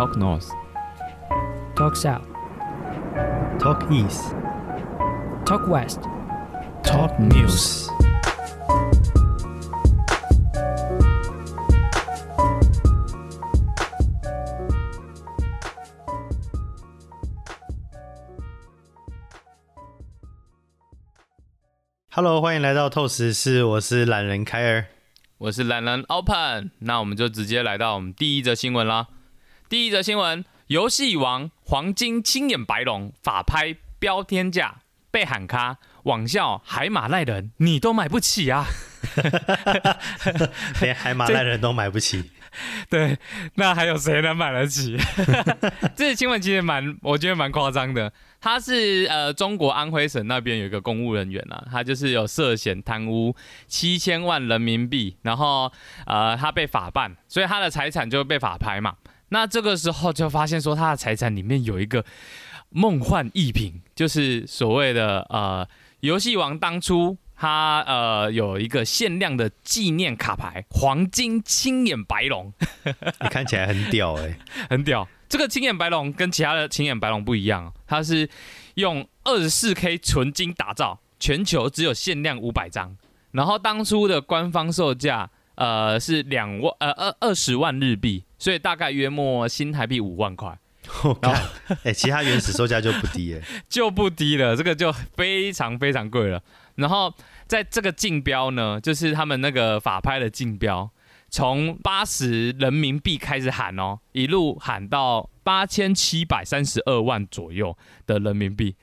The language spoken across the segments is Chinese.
Talk North, Talk South, Talk East, Talk West. Talk News。Hello，欢迎来到透视室，我是懒人凯尔。我是懒人 Open，那我们就直接来到我们第一则新闻啦。第一则新闻：游戏王黄金青眼白龙法拍标天价被喊卡，网校海马赖人你都买不起啊！连海马赖人都买不起，对，那还有谁能买得起？这新闻其实蛮，我觉得蛮夸张的。他是呃中国安徽省那边有一个公务人员啊，他就是有涉嫌贪污七千万人民币，然后呃他被法办，所以他的财产就被法拍嘛。那这个时候就发现说他的财产里面有一个梦幻逸品，就是所谓的呃游戏王当初。他呃有一个限量的纪念卡牌，黄金青眼白龙，你 看起来很屌哎、很屌。这个青眼白龙跟其他的青眼白龙不一样，它是用二十四 K 纯金打造，全球只有限量五百张。然后当初的官方售价呃是两万呃二二十万日币，所以大概约莫新台币五万块，我看，哎、其他原始售价就不低哎、就不低了，这个就非常非常贵了。然后在这个竞标呢，就是他们那个法拍的竞标，从八十人民币开始喊哦，一路喊到八千七百三十二万左右的人民币，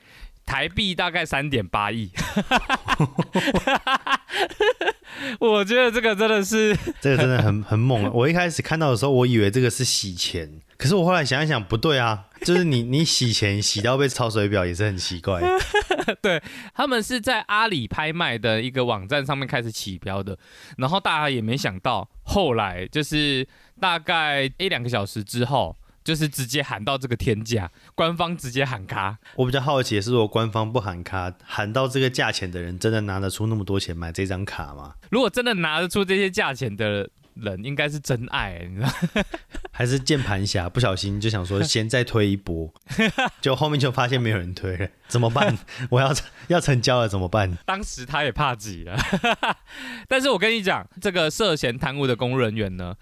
台币大概三点八亿。我觉得这个真的是 这个真的很很猛。我一开始看到的时候，我以为这个是洗钱，可是我后来想一想，不对啊，就是你你洗钱洗到被抄水表也是很奇怪。对他们是在阿里拍卖的一个网站上面开始起标的，然后大家也没想到，后来就是大概一两个小时之后，就是直接喊到这个天价，官方直接喊卡。我比较好奇的是，如果官方不喊卡，喊到这个价钱的人，真的拿得出那么多钱买这张卡吗？如果真的拿得出这些价钱的人，应该是真爱，你知道？还是键盘侠不小心就想说先再推一波，就后面就发现没有人推了，怎么办？我要要成交了怎么办？当时他也怕挤了，但是我跟你讲，这个涉嫌贪污的公务人员呢，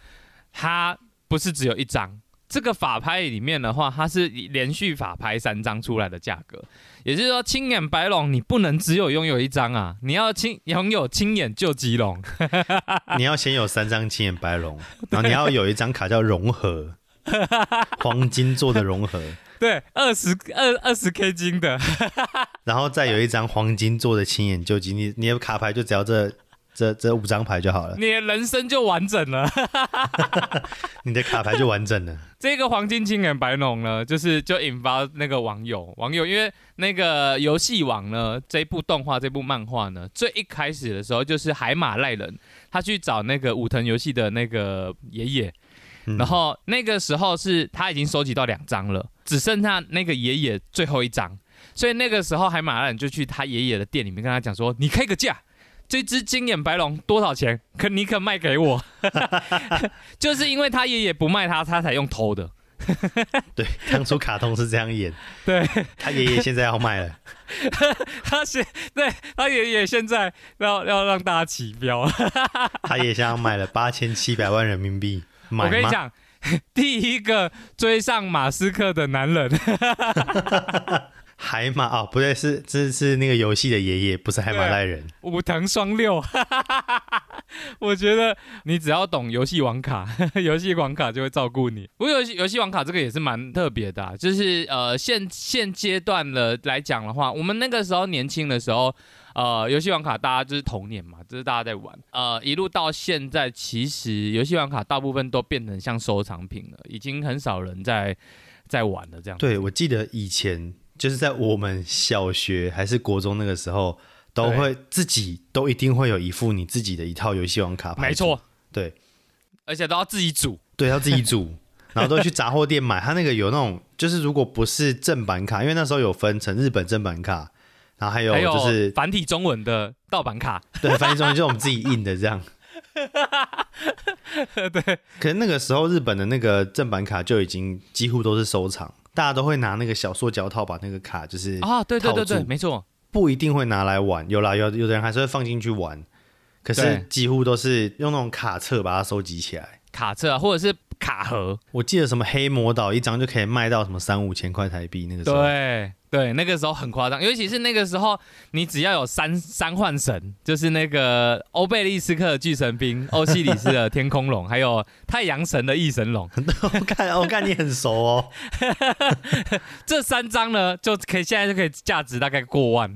他不是只有一张。这个法拍里面的话，它是连续法拍三张出来的价格，也就是说，青眼白龙你不能只有拥有一张啊，你要青拥有青眼救急龙，你要先有三张青眼白龙，然后你要有一张卡叫融合，黄金做的融合，对，二十二二十 K 金的，然后再有一张黄金做的青眼救急，你你的卡牌就只要这这这五张牌就好了，你的人生就完整了。你的卡牌就完整了。这个黄金青眼白龙呢，就是就引发那个网友网友，因为那个游戏王呢，这部动画这部漫画呢，最一开始的时候就是海马赖人，他去找那个武藤游戏的那个爷爷，嗯然后那个时候是他已经收集到两张了，只剩下那个爷爷最后一张，所以那个时候海马赖人就去他爷爷的店里面跟他讲说，你开个价。这只金眼白龙多少钱？可你可卖给我？就是因为他爷爷不卖他，他才用偷的。对，当初卡通是这样演，对他爷爷现在要卖了，他现对他爷爷现在要要让大家起标。他爷爷现在要卖了八千七百万人民币，买？我跟你讲，第一个追上马斯克的男人，海马哦，不对，是这是那个游戏的爷爷，不是海马赖人。武藤双六。我觉得你只要懂游戏网卡，游戏网卡就会照顾你。不过游戏游戏网卡这个也是蛮特别的、啊，就是呃现现阶段的来讲的话，我们那个时候年轻的时候，呃游戏网卡大家就是童年嘛，就是大家在玩，呃一路到现在，其实游戏网卡大部分都变成像收藏品了，已经很少人在在玩了这样。对，我记得以前就是在我们小学还是国中那个时候，都会自己都一定会有一副你自己的一套游戏王卡牌。没错，，对而且都要自己组。对，要自己组，然后都去杂货店买。他那个有那种，就是如果不是正版卡，因为那时候有分成日本正版卡，然后还有就是繁体中文的盗版卡，对繁体中文就是我们自己印的这样。对，可是那个时候日本的那个正版卡就已经几乎都是收藏，大家都会拿那个小塑胶套把那个卡就是啊，对对对对，没错，不一定会拿来玩，有啦有有的人还是会放进去玩，可是几乎都是用那种卡册把它收集起来。卡册啊，或者是卡盒，我记得什么黑魔岛一张就可以卖到什么三五千块台币，那个时候。对对，那个时候很夸张，尤其是那个时候，你只要有三三幻神，就是那个欧贝利斯克的巨神兵、欧西里斯的天空龙，还有太阳神的翼神龙，我看我看你很熟哦，这三张呢，就可以现在就可以价值大概过万。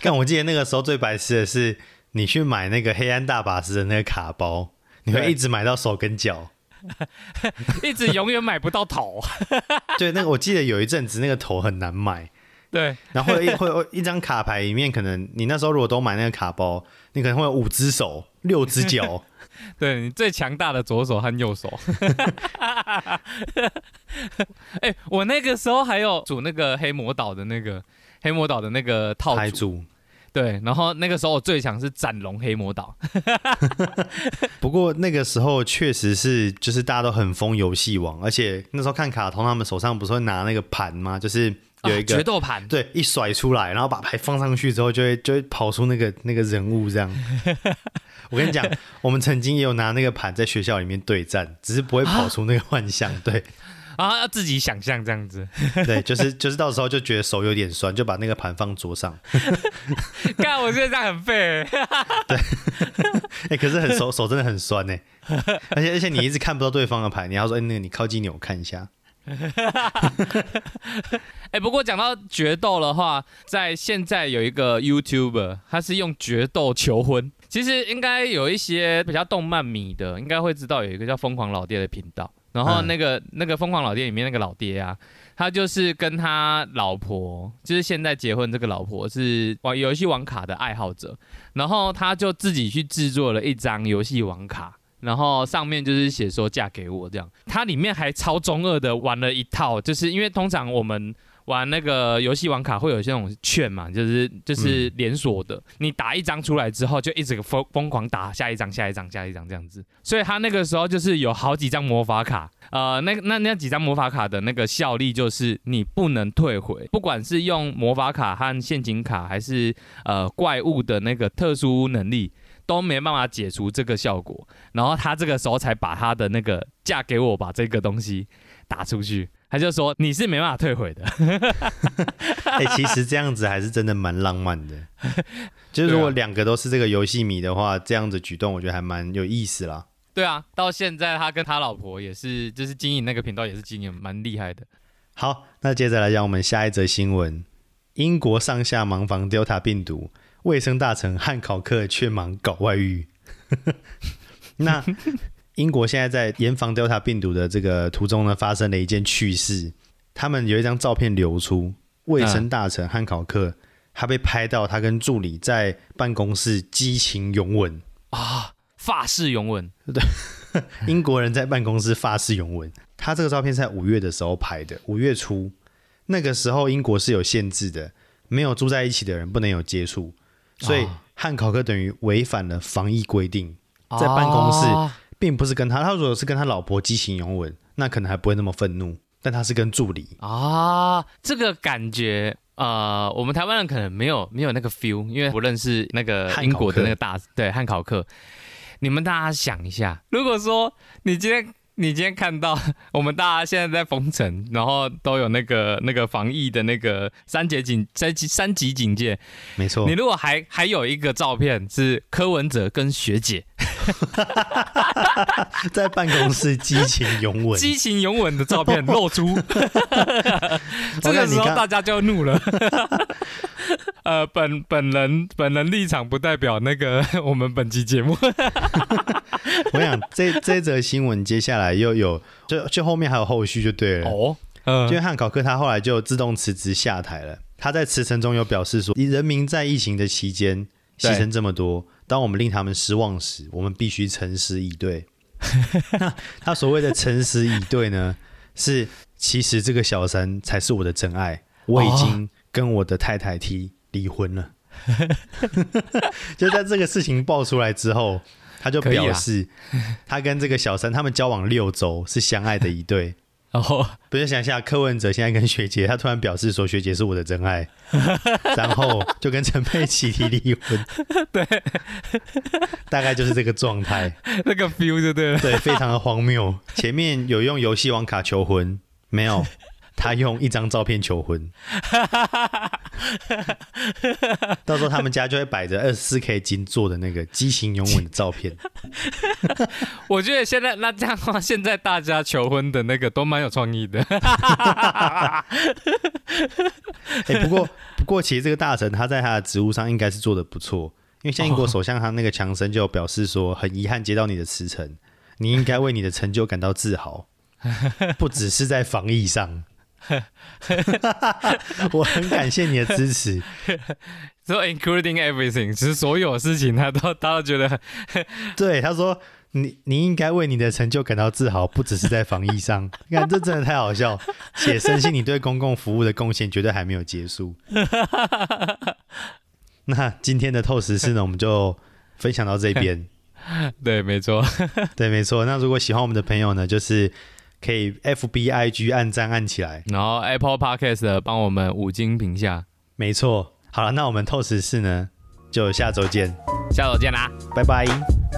但我记得那个时候最白痴的是，你去买那个黑暗大法师的那个卡包，你会一直买到手跟脚。一直永远买不到头。对，那个我记得有一阵子那个头很难买，对然后一会有一张卡牌里面，可能你那时候如果都买那个卡包，你可能会有五只手、六只脚。对，你最强大的左手和右手。哎、我那个时候还有组那个黑魔岛的那个黑魔岛的那个套组。对，然后那个时候我最强是斩龙黑魔岛。不过那个时候确实是，就是大家都很疯游戏王，而且那时候看卡通，他们手上不是会拿那个盘吗？就是有一啊个、决斗盘，对，一甩出来，然后把牌放上去之后，就会就会跑出那个那个人物这样。我跟你讲，我们曾经也有拿那个盘在学校里面对战，只是不会跑出那个幻象。对然后要自己想象这样子。对，就是就是到时候就觉得手有点酸，就把那个盘放桌上。看我现在这样很废、哎、可是很手手真的很酸呢，而且而且你一直看不到对方的牌，你要说，哎、那个你靠近你我看一下。哎、不过讲到决斗的话，在现在有一个 YouTuber，他是用决斗求婚。其实应该有一些比较动漫迷的，应该会知道有一个叫疯狂老爹的频道。然后嗯那个、那个疯狂老爹里面那个老爹啊，他就是跟他老婆，就是现在结婚这个老婆是玩游戏王卡的爱好者，然后他就自己去制作了一张游戏王卡。然后上面就是写说嫁给我这样，他里面还超中二的玩了一套，就是因为通常我们玩那个游戏网卡会有这种券嘛，就是就是连锁的，你打一张出来之后就一直疯疯狂打下一张、下一张、下一张这样子，所以他那个时候就是有好几张魔法卡，呃，那那那几张魔法卡的那个效力就是你不能退回，不管是用魔法卡和陷阱卡，还是呃怪物的那个特殊能力。都没办法解除这个效果，然后他这个时候才把他的那个嫁给我把这个东西打出去，他就说你是没办法退回的。哎、其实这样子还是真的蛮浪漫的。就是如果两个都是这个游戏迷的话，这样子举动我觉得还蛮有意思啦。对啊，到现在他跟他老婆也是，就是经营那个频道也是经营蛮厉害的。好，那接着来讲我们下一则新闻：英国上下忙防 Delta 病毒，卫生大臣汉考克却忙搞外遇。那英国现在在严防 Delta 病毒的这个途中呢，发生了一件趣事。他们有一张照片流出，卫生大臣汉考克他被拍到他跟助理在办公室激情拥吻。啊，法式拥吻对 英国人在办公室发誓拥吻。他这个照片是在五月的时候拍的，五月初那个时候英国是有限制的，没有住在一起的人不能有接触，所以哦汉考克等于违反了防疫规定，在办公室哦并不是跟他，他如果是跟他老婆激情拥吻，那可能还不会那么愤怒，但他是跟助理，啊，这个感觉。呃，我们台湾人可能没有没有那个 feel，因为不认识那个英国的那个大对汉考克。你们大家想一下，如果说你今天你今天看到我们大家现在在封城，然后都有那个那个防疫的那个三级警三级三级警戒，没错你，如果还还有一个照片是柯文哲跟学姐 在办公室激情拥吻，激情拥吻的照片露出，这个时候大家就怒了。呃，本本人本人立场不代表那个我们本期节目。我想这这则新闻接下来又有，就就后面还有后续就对了。哦，因为嗯，汉考克他后来就自动辞职下台了。他在辞呈中有表示说，人民在疫情的期间牺牲这么多，当我们令他们失望时，我们必须诚实以对。那他所谓的诚实以对呢，是其实这个小三才是我的真爱，我已经跟我的太太提离婚了。就在这个事情爆出来之后，他就表示，他跟这个小三他们交往六周，是相爱的一对。然后不是想一下，柯文哲现在跟学姐，他突然表示说学姐是我的真爱，然后就跟陈佩琪提离婚，对，大概就是这个状态，那个 feel 就对了。对，非常的荒谬。前面有用游戏王卡求婚，没有，他用一张照片求婚，到时候他们家就会摆着二十四 K 金做的那个激情拥吻的照片。我觉得现在那这样的话，现在大家求婚的那个都蛮有创意的。哎、不过不过，其实这个大臣他在他的职务上应该是做的不错，因为像英国首相他那个强生就表示说，很遗憾接到你的辞呈，你应该为你的成就感到自豪，不只是在防疫上。我很感谢你的支持，So including everything，其实所有事情他都 他都觉得对他说。你你应该为你的成就感到自豪，不只是在防疫上。你看，这真的太好笑，且深信你对公共服务的贡献绝对还没有结束。那今天的透时事呢，我们就分享到这边。对，没错。对，没错。那如果喜欢我们的朋友呢，就是可以 F B I G 按赞按起来。然后 Apple Podcast 帮我们五金评价，没错。好了，那我们透视室呢，就下周见，下周见啦，拜拜。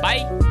拜。